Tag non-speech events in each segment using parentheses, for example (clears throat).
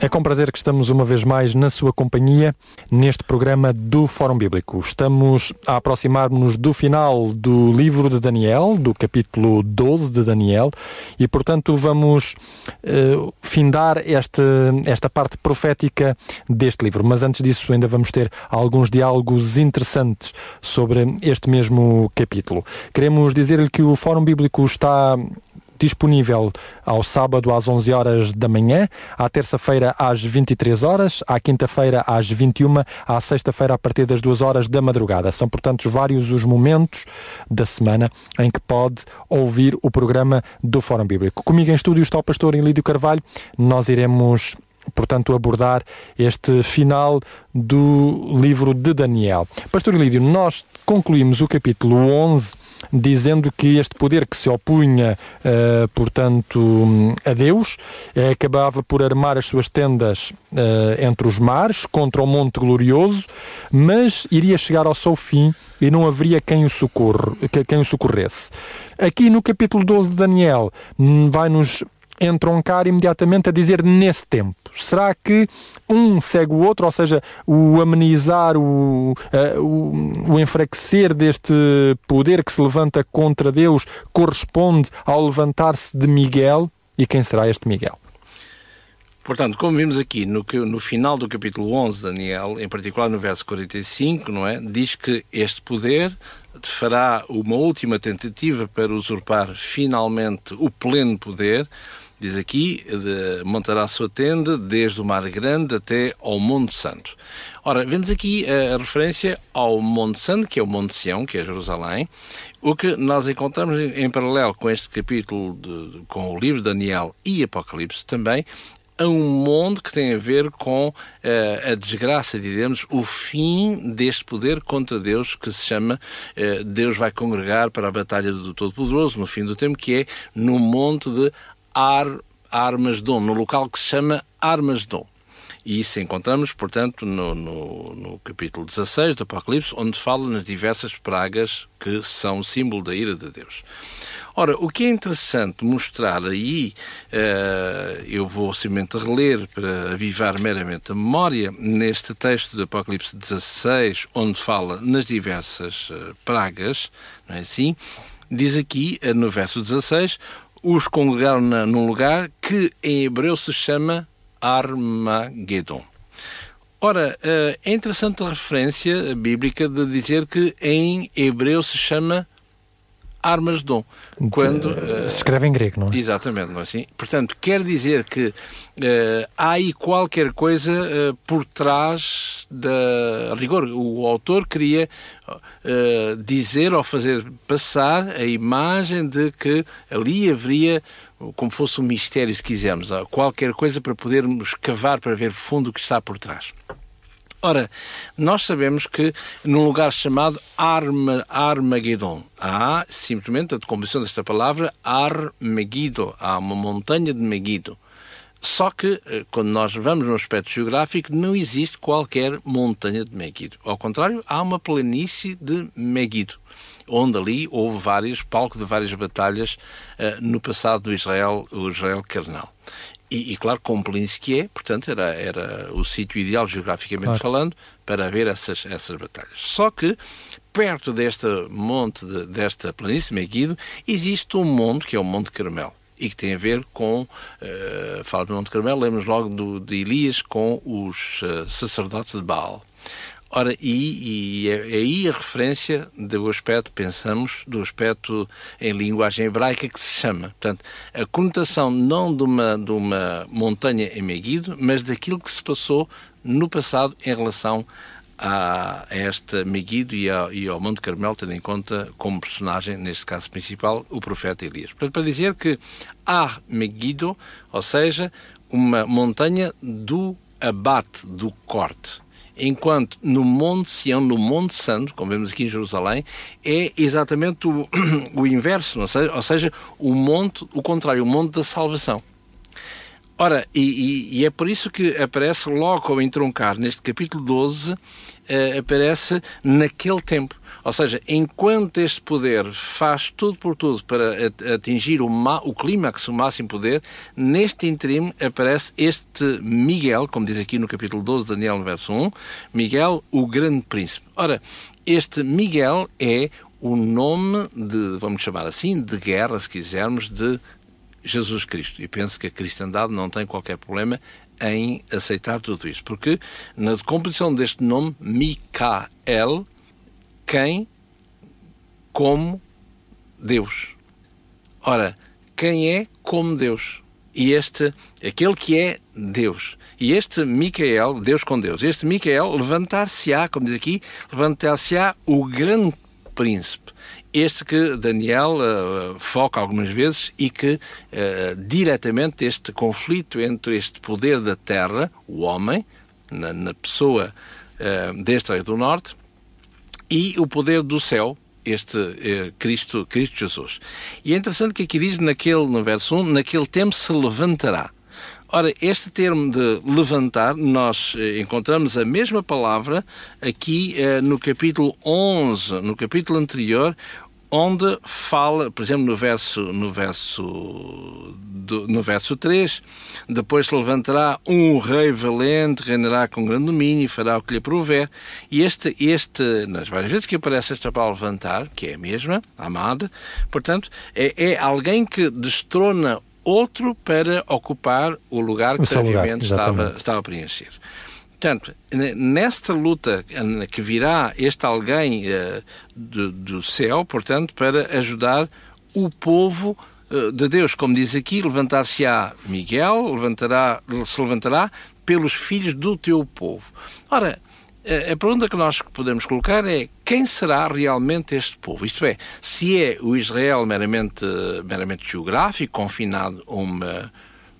é com prazer que estamos uma vez mais na sua companhia neste programa do Fórum Bíblico. Estamos a aproximar-nos do final do livro de Daniel, do capítulo 12 de Daniel, e portanto vamos uh, findar esta, esta parte profética deste livro. Mas antes disso, ainda vamos ter alguns diálogos interessantes sobre este mesmo capítulo. Queremos dizer-lhe que o Fórum Bíblico está disponível ao sábado às 11 horas da manhã, à terça-feira às 23 horas, à quinta-feira às 21, à sexta-feira a partir das 2 horas da madrugada. São, portanto, vários os momentos da semana em que pode ouvir o programa do Fórum Bíblico. Comigo em estúdio está o pastor Ilídio Carvalho. Nós iremos portanto, abordar este final do livro de Daniel. Pastor Ilídio, nós concluímos o capítulo 11 dizendo que este poder que se opunha, uh, portanto, a Deus, uh, acabava por armar as suas tendas uh, entre os mares, contra o Monte Glorioso, mas iria chegar ao seu fim e não haveria quem o, socorre, quem o socorresse. Aqui no capítulo 12 de Daniel, hum, vai-nos entroncar imediatamente a dizer nesse tempo. Será que um segue o outro, ou seja, o amenizar, o, uh, o, o enfraquecer deste poder que se levanta contra Deus corresponde ao levantar-se de Miguel? E quem será este Miguel? Portanto, como vimos aqui no, no final do capítulo 11 Daniel, em particular no verso 45, não é? Diz que este poder fará uma última tentativa para usurpar finalmente o pleno poder Diz aqui, de, montará a sua tenda desde o Mar Grande até ao Monte Santo. Ora, vemos aqui a, a, referência ao Monte Santo, que é o Monte Sião, que é Jerusalém. O que nós encontramos em, em paralelo com este capítulo, de, com o livro de Daniel e Apocalipse também, a um monte que tem a ver com uh, a desgraça, diremos, o fim deste poder contra Deus que se chama uh, Deus vai congregar para a batalha do Todo-Poderoso no fim do tempo, que é no monte de Ar, Armasdom, no local que se chama Armasdom. E isso encontramos, portanto, no, no, no, capítulo 16 do Apocalipse, onde fala nas diversas pragas que são símbolo da ira de Deus. Ora, o que é interessante mostrar aí, uh, eu vou simplesmente reler para avivar meramente a memória, neste texto do Apocalipse 16, onde fala nas diversas uh, pragas, não é assim? Diz aqui, uh, no verso 16, os congregaram num lugar que em hebreu se chama Armagedon. Ora, eh, é interessante a referência bíblica de dizer que em hebreu se chama Armasdom. Quando, uh, se escreve em grego, não é? Exatamente, não é assim? Portanto, quer dizer que uh, há aí qualquer coisa uh, por trás da. Rigor, o autor queria dizer ou fazer passar a imagem de que ali haveria como fosse um mistério, se quisermos, qualquer coisa para podermos cavar para ver fundo o que está por trás. Ora, nós sabemos que num lugar chamado Arma, Armagedon, há simplesmente a decomposição desta palavra Armegido, há uma montanha de Megido. Só que, eh, quando nós vamos no aspecto geográfico, não existe qualquer montanha de Megido. Ao contrário, há uma planície de Megido, onde ali houve vários palcos de várias batalhas uh, no passado do Israel, o Israel carnal. E, e, claro, que é, portanto, era, era o sítio ideal, geograficamente claro. falando, para ver essas, essas batalhas. Só que, perto deste monte, de, desta planície Meguido, existe um monte, que é o Monte Carmelo e que tem a ver com, uh, fala do Monte Carmelo, lemos logo do, de Elias com os uh, sacerdotes de Baal. Ora, e, e é, é aí a referência do aspecto, pensamos, do aspecto em linguagem hebraica que se chama. Portanto, a conotação não de uma, de uma montanha em Meguido, mas daquilo que se passou no passado em relação a, a esta Meguido e, a, e, ao Monte Carmelo, tendo em conta como personagem, neste caso principal, o profeta Elias. Portanto, para dizer que há Meguido, ou seja, uma montanha do abate, do corte enquanto no Monte Sião, no Monte Santo, como vemos aqui em Jerusalém, é exatamente o, (clears throat) o inverso, ou seja, ou seja, o monte, o contrário, o monte da salvação. Ora, e, e, e, é por isso que aparece logo ao entroncar, neste capítulo 12, uh, aparece naquele tempo. Ou seja, enquanto este poder faz tudo por tudo para atingir o, o clímax, o máximo poder, neste interim aparece este Miguel, como diz aqui no capítulo 12, Daniel, no verso 1, Miguel, o grande príncipe. Ora, este Miguel é o nome de, vamos chamar assim, de guerra, se quisermos, de Jesus Cristo. E penso que a cristandade não tem qualquer problema em aceitar tudo isto. Porque na composição deste nome, Micael, quem como Deus. Ora, quem é como Deus? E este, aquele que é Deus. E este Micael, Deus com Deus, este Micael levantar-se-á, como diz aqui, levantar-se-á o grande príncipe. Este que Daniel uh, foca algumas vezes e que uh, diretamente este conflito entre este poder da terra, o homem, na, na pessoa uh, deste rei do norte, e o poder do céu, este eh, Cristo, Cristo Jesus. E é interessante que aqui diz naquele, no verso 1, naquele tempo se levantará. Ora, este termo de levantar, nós eh, encontramos a mesma palavra aqui eh, no capítulo 11, no capítulo anterior, onde fala, por exemplo, no verso, no verso, no verso 3, depois se levantará um rei valente, reinará com grande domínio e fará o que lhe prover. E este, este, nas várias vezes que aparece esta palavra levantar, que é a mesma, amada, portanto, é, é alguém que destrona outro para ocupar o lugar que previamente estava, estava preenchido. Portanto, nesta luta que virá este alguém uh, do, do, céu, portanto, para ajudar o povo uh, de Deus, como diz aqui, levantar-se-á Miguel, levantará, se levantará pelos filhos do teu povo. Ora, a pergunta que nós podemos colocar é quem será realmente este povo? Isto é, se é o Israel meramente, meramente geográfico, confinado uma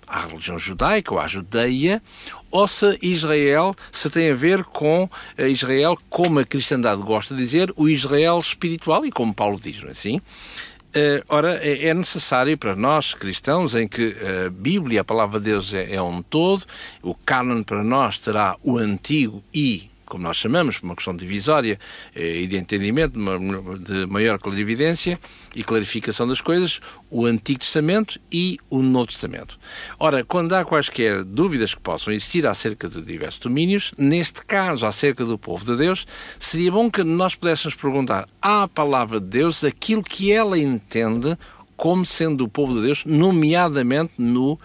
à religião judaica ou à judeia, ou se Israel se tem a ver com eh, Israel, como a cristandade gosta de dizer, o Israel espiritual, e como Paulo diz, não é assim? Uh, ora, é, é necessário para nós cristãos, em que a Bíblia, a palavra de Deus, é, é um todo, o cânon para nós terá o Antigo e como nós chamamos, por uma questão divisória eh, e de entendimento, de maior clarividência e clarificação das coisas, o Antigo Testamento e o Novo Testamento. Ora, quando há quaisquer dúvidas que possam existir acerca de diversos domínios, neste caso, acerca do povo de Deus, seria bom que nós pudéssemos perguntar à palavra de Deus aquilo que ela entende como sendo o povo de Deus, nomeadamente no, uh,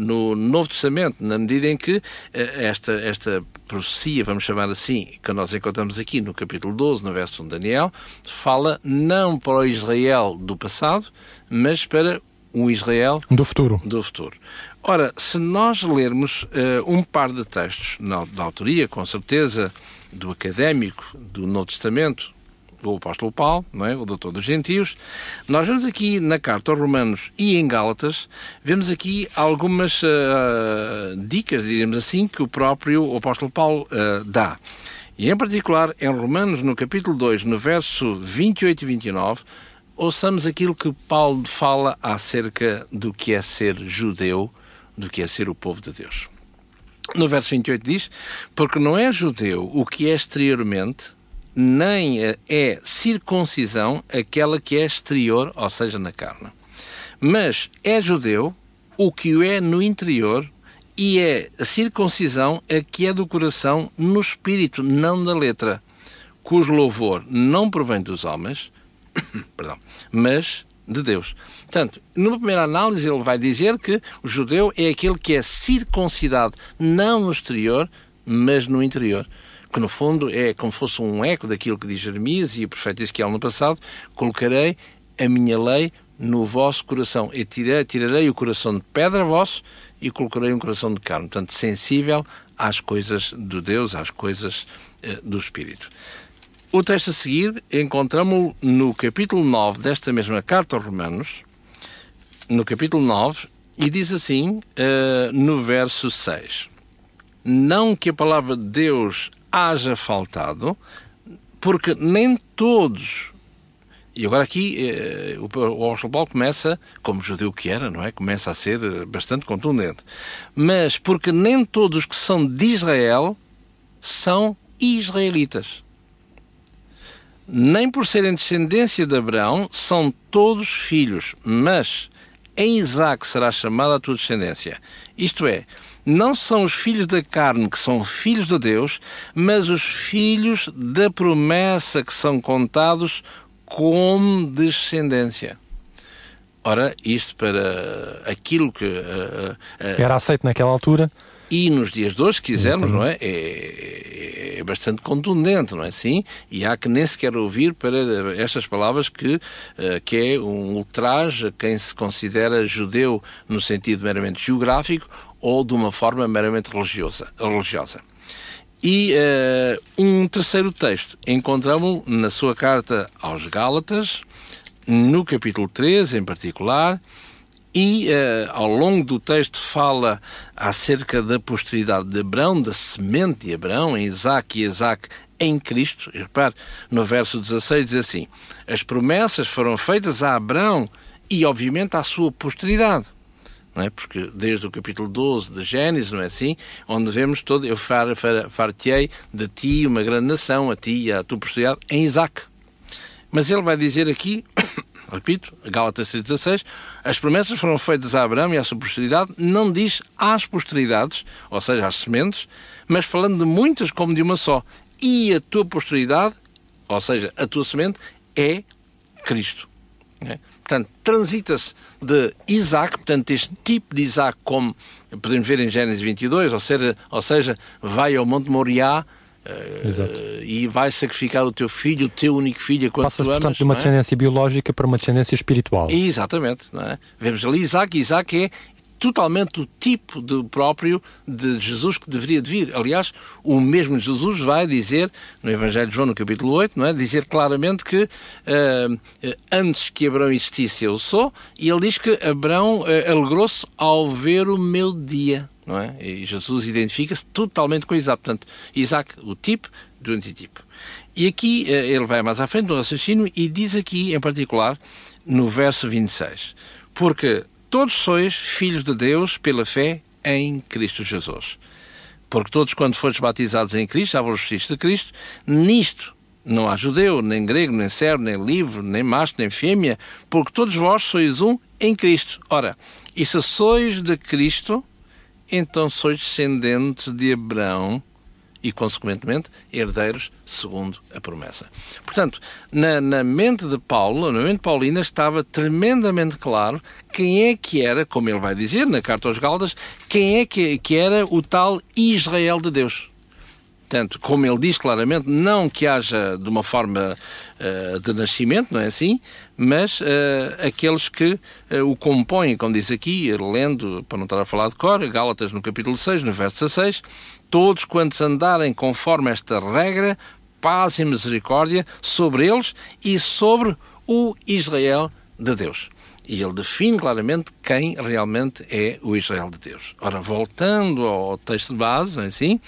no Novo Testamento, na medida em que uh, esta, esta profecia, vamos chamar assim, que nós encontramos aqui no capítulo 12, no verso 1 de Daniel, fala não para o Israel do passado, mas para um Israel do futuro. Do futuro. Ora, se nós lermos uh, um par de textos na, da autoria, com certeza, do académico do Novo Testamento, do apóstolo Paulo, não é? o doutor dos gentios. Nós vemos aqui na carta aos Romanos e em Gálatas, vemos aqui algumas uh, dicas, diríamos assim, que o próprio apóstolo Paulo uh, dá. E em particular, em Romanos, no capítulo 2, no verso 28 e 29, ouçamos aquilo que Paulo fala acerca do que é ser judeu, do que é ser o povo de Deus. No verso 28 diz: Porque não é judeu o que é exteriormente, nem é circuncisão aquela que é exterior, ou seja, na carne. Mas é judeu o que o é no interior, e é a circuncisão a que é do coração no espírito, não da letra, cujo louvor não provém dos homens, (coughs) perdão, mas de Deus. Portanto, numa primeira análise, ele vai dizer que o judeu é aquele que é circuncidado não no exterior, mas no interior que no fundo é como fosse um eco daquilo que diz Jeremias e o profeta Ezequiel no passado, colocarei a minha lei no vosso coração. E tirarei, tirarei o coração de pedra vosso e colocarei um coração de carne. Portanto, sensível às coisas de Deus, às coisas eh, do Espírito. O texto a seguir encontramos no capítulo 9 desta mesma carta aos Romanos, no capítulo 9, e diz assim, uh, no verso 6: Não que a palavra de Deus haja faltado, porque nem todos E agora aqui eh, o, o Paulo começa, como judeu que era, não é? Começa a ser eh, bastante contundente. Mas porque nem todos os que são de Israel são israelitas. Nem por serem descendência de Abraão são todos filhos, mas em Isaac será chamada a tua descendência. Isto é, não são os filhos da carne que são filhos de Deus, mas os filhos da promessa que são contados como descendência. Ora, isto para aquilo que. Uh, uh, Era aceito naquela altura. E nos dias de hoje, se quisermos, não é? é? É, bastante contundente, não é assim? E há que nem sequer ouvir para estas palavras que, uh, que é um ultraje a quem se considera judeu no sentido meramente geográfico ou de uma forma meramente religiosa. religiosa. E uh, um terceiro texto encontramos na sua carta aos Gálatas, no capítulo 13 em particular, e uh, ao longo do texto fala acerca da posteridade de Abraão, da semente de Abraão, em Isaac e Isaac em Cristo. E repare, no verso 16 diz assim: As promessas foram feitas a Abraão e, obviamente, à sua posteridade não é? Porque desde o capítulo 12 de Gênesis, não é assim? Onde vemos todo, eu far, far, far-te-ei de ti uma grande nação, a ti e à tua posteridade, em Isaac. Mas ele vai dizer aqui, (coughs) repito, Gálatas 3,16, as promessas foram feitas a Abraão e à sua posteridade, não diz às posteridades, ou seja, às sementes, mas falando de muitas como de uma só. E a tua posteridade, ou seja, a tua semente, é Cristo. É? Portanto, transita-se de Isaac, portanto, este tipo de Isaac, como podemos ver em Gênesis 22, ou seja, ou seja vai ao Monte Moriá uh, e vai sacrificar o teu filho, o teu único filho, quando Passa-se, portanto, de uma é? descendência biológica para uma descendência espiritual. Exatamente. É? Vemos ali Isaac, Isaac é totalmente o tipo de próprio de Jesus que deveria de vir. Aliás, o mesmo Jesus vai dizer, no Evangelho de João, no capítulo 8, não é? dizer claramente que uh, antes que Abraão existisse eu sou, e ele diz que Abraão uh, alegrou-se ao ver o meu dia. Não é? E Jesus identifica-se totalmente com Isaac. Portanto, Isaac, o tipo do antitipo. E aqui ele vai mais à frente no raciocínio e diz aqui, em particular, no verso 26, porque todos sois filhos de Deus pela fé em Cristo Jesus. Porque todos, quando fores batizados em Cristo, vos vestiste de Cristo, nisto não há judeu, nem grego, nem servo, nem livre, nem macho, nem fêmea, porque todos vós sois um em Cristo. Ora, e se sois de Cristo, então sois descendentes de Abraão e, consequentemente, herdeiros segundo a promessa. Portanto, na, na, mente de Paulo, na mente paulina, estava tremendamente claro quem é que era, como ele vai dizer na carta aos Galdas, quem é que, que era o tal Israel de Deus. Portanto, como ele diz claramente, não que haja de uma forma uh, de nascimento, não é assim, mas uh, aqueles que uh, o compõem, como diz aqui, lendo, para não estar a falar de cor, Gálatas no capítulo 6, no verso 16, todos quantos andarem conforme esta regra, paz e misericórdia sobre eles e sobre o Israel de Deus. E ele define claramente quem realmente é o Israel de Deus. Ora, voltando ao texto de base, é assim,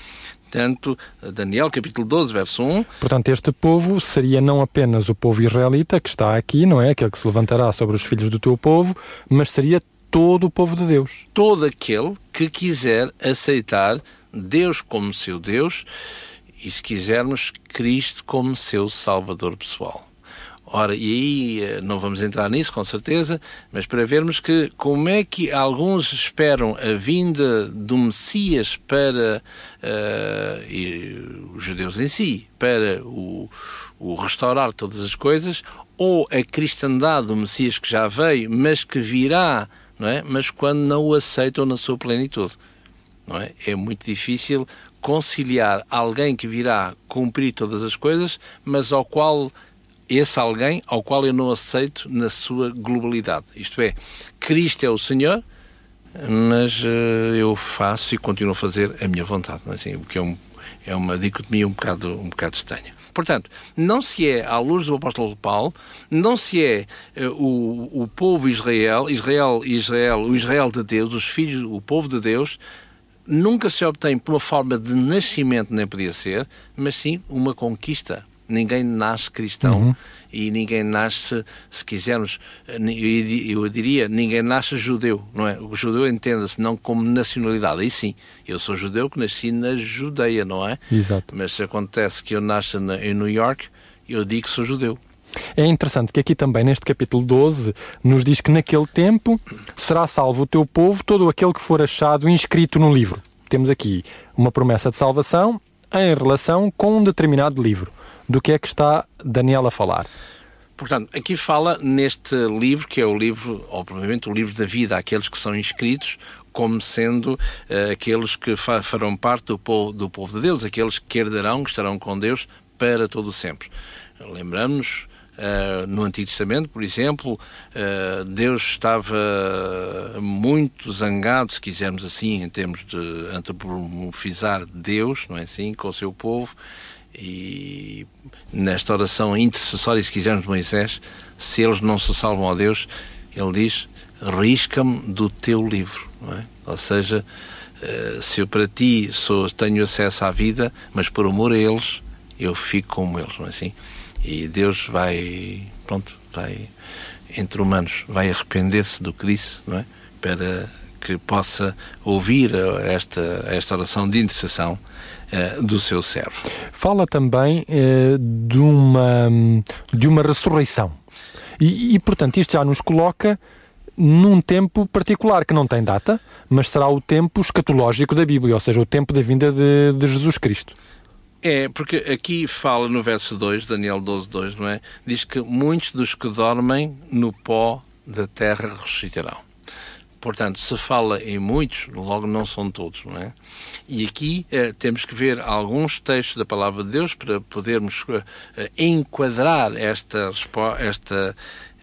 tanto Daniel capítulo 12, verso 1. Portanto, este povo seria não apenas o povo israelita que está aqui, não é? Aquele que se levantará sobre os filhos do teu povo, mas seria todo o povo de Deus. Todo aquele que quiser aceitar Deus como seu Deus e, se quisermos, Cristo como seu Salvador pessoal. Ora, e aí eh, não vamos entrar nisso, com certeza, mas para vermos que como é que alguns esperam a vinda do Messias para uh, e os judeus em si, para o, o restaurar todas as coisas, ou a cristandade do Messias que já veio, mas que virá, não é? mas quando não o aceitam na sua plenitude não é? É muito difícil conciliar alguém que virá cumprir todas as coisas, mas ao qual esse alguém ao qual eu não aceito na sua globalidade. Isto é, Cristo é o Senhor, mas uh, eu faço e continuo a fazer a minha vontade. É? Assim, o que é, um, é uma dicotomia um bocado, um bocado estranha. Portanto, não se é, à luz do apóstolo Paulo, não se é uh, o, o povo Israel, Israel, Israel, o Israel de Deus, os filhos, o povo de Deus, nunca se obtém por uma forma de nascimento, nem podia ser, mas sim uma conquista Ninguém nasce cristão uhum. e ninguém nasce, se quisermos, eu diria, ninguém nasce judeu, não é? O judeu entenda-se não como nacionalidade, aí sim, eu sou judeu que nasci na Judeia, não é? Exato. Mas se acontece que eu nasça em New York, eu digo que sou judeu. É interessante que aqui também, neste capítulo 12, nos diz que naquele tempo será salvo o teu povo, todo aquele que for achado inscrito no livro. Temos aqui uma promessa de salvação em relação com um determinado livro. Do que é que está Daniel a falar? Portanto, aqui fala neste livro, que é o livro, ou provavelmente o livro da vida, aqueles que são inscritos como sendo uh, aqueles que fa farão parte do povo, do povo de Deus, aqueles que herdarão, que estarão com Deus para todo sempre. Lembramos Uh, no Antigo Testamento, por exemplo, uh, Deus estava muito zangado, se quisermos assim, em termos de antropomorfizar Deus, não é assim, com o seu povo, e nesta oração intercessória, se quisermos, de Moisés, se eles não se salvam a Deus, ele diz: risca-me do teu livro. É? Ou seja, uh, se eu para ti sou, tenho acesso à vida, mas por amor a eles, eu fico como eles, não é assim? E Deus vai, pronto, vai, entre humanos, vai arrepender-se do que disse, não é? Para que possa ouvir esta, esta oração de intercessão uh, do seu servo. Fala também uh, de, uma, de uma ressurreição. E, e, portanto, isto já nos coloca num tempo particular que não tem data, mas será o tempo escatológico da Bíblia, ou seja, o tempo da vinda de, de Jesus Cristo. É, porque aqui fala no verso 2, Daniel 12, 2, não é? Diz que muitos dos que dormem no pó da terra ressuscitarão. Portanto, se fala em muitos, logo não são todos, não é? E aqui eh, temos que ver alguns textos da Palavra de Deus para podermos eh, enquadrar esta, esta,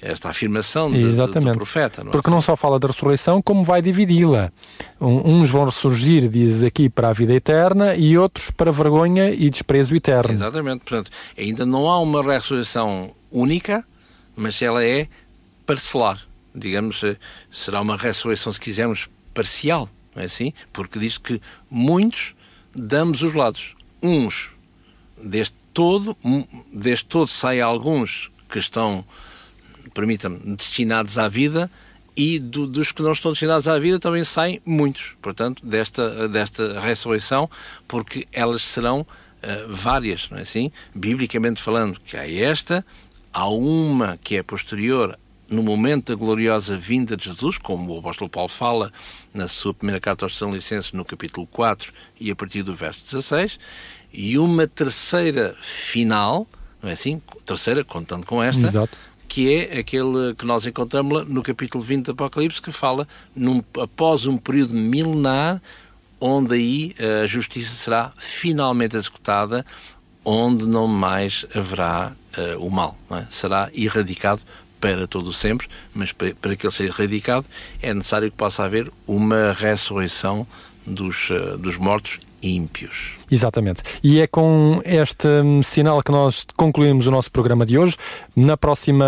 esta afirmação de, Exatamente. do profeta. Não é? Porque não só fala da ressurreição, como vai dividi-la. Uns vão ressurgir, diz aqui, para a vida eterna e outros para vergonha e desprezo eterno. Exatamente. Portanto, ainda não há uma ressurreição única, mas ela é parcelar. Digamos, eh, será uma ressurreição, se quisermos, parcial, não é assim? Porque diz que muitos damos os lados. Uns, deste todo, deste todo saem alguns que estão permita-me, destinados à vida e do, dos que não estão destinados à vida também saem muitos, portanto, desta, desta ressurreição, porque elas serão uh, várias, não é assim? Biblicamente falando, que há esta, há uma que é posterior no momento da gloriosa vinda de Jesus, como o apóstolo Paulo fala na sua primeira carta aos São Licenses, no capítulo 4 e a partir do verso 16, e uma terceira final, não é assim? Terceira, contando com esta, Exato que é aquele que nós encontramos no capítulo 20 do Apocalipse, que fala num, após um período milenar, onde aí a justiça será finalmente executada, onde não mais haverá uh, o mal. É? Será erradicado para todo sempre, mas para, para que ele seja erradicado é necessário que possa haver uma ressurreição dos, uh, dos mortos ímpios. Exatamente. E é com este hum, sinal que nós concluímos o nosso programa de hoje. Na próxima,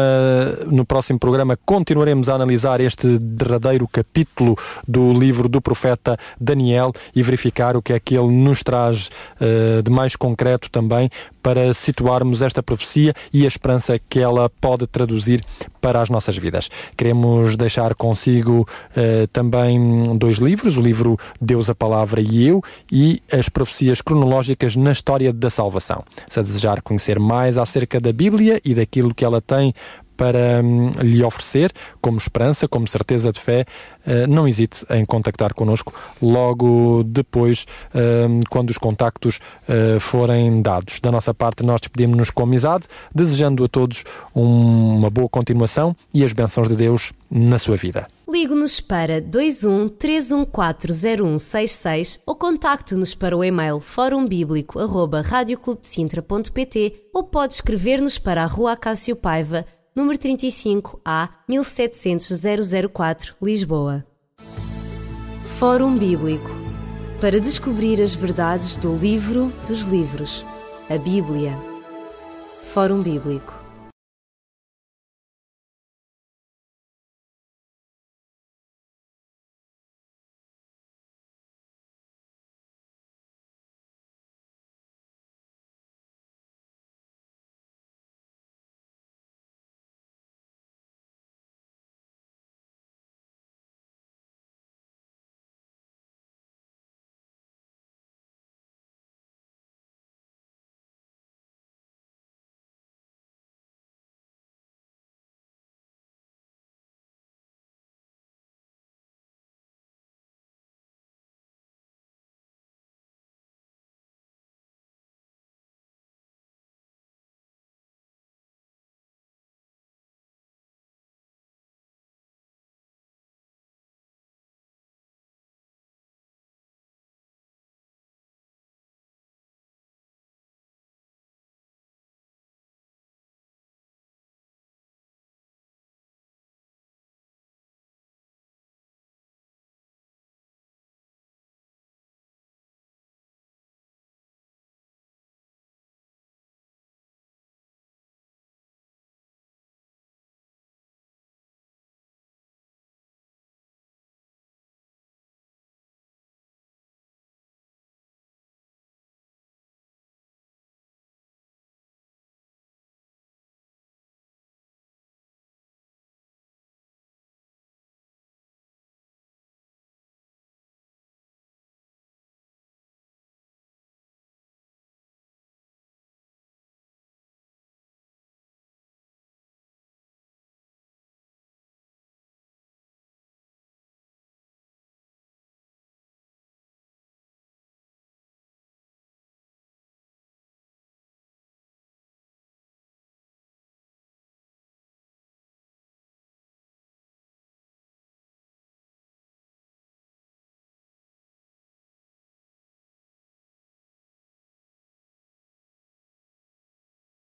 no próximo programa continuaremos a analisar este derradeiro capítulo do livro do profeta Daniel e verificar o que é que ele nos traz uh, de mais concreto também para situarmos esta profecia e a esperança que ela pode traduzir para as nossas vidas. Queremos deixar consigo uh, também dois livros, o livro Deus, a Palavra e Eu e as profecias cronológicas na história da salvação. Se a desejar conhecer mais acerca da Bíblia e daquilo que ela tem para hum, lhe oferecer, como esperança, como certeza de fé, uh, não hesite em contactar connosco logo depois, uh, quando os contactos uh, forem dados. Da nossa parte, nós despedimos-nos com amizade, desejando a todos um, uma boa continuação e as bênçãos de Deus na sua vida. Ligue-nos para 21 3140166 ou contacte-nos para o e-mail forumbíblico.radioclubdecintra.pt ou pode escrever-nos para a Rua Acácio Paiva número 35 A 1700 004, Lisboa. Fórum Bíblico para descobrir as verdades do livro dos livros, a Bíblia. Fórum Bíblico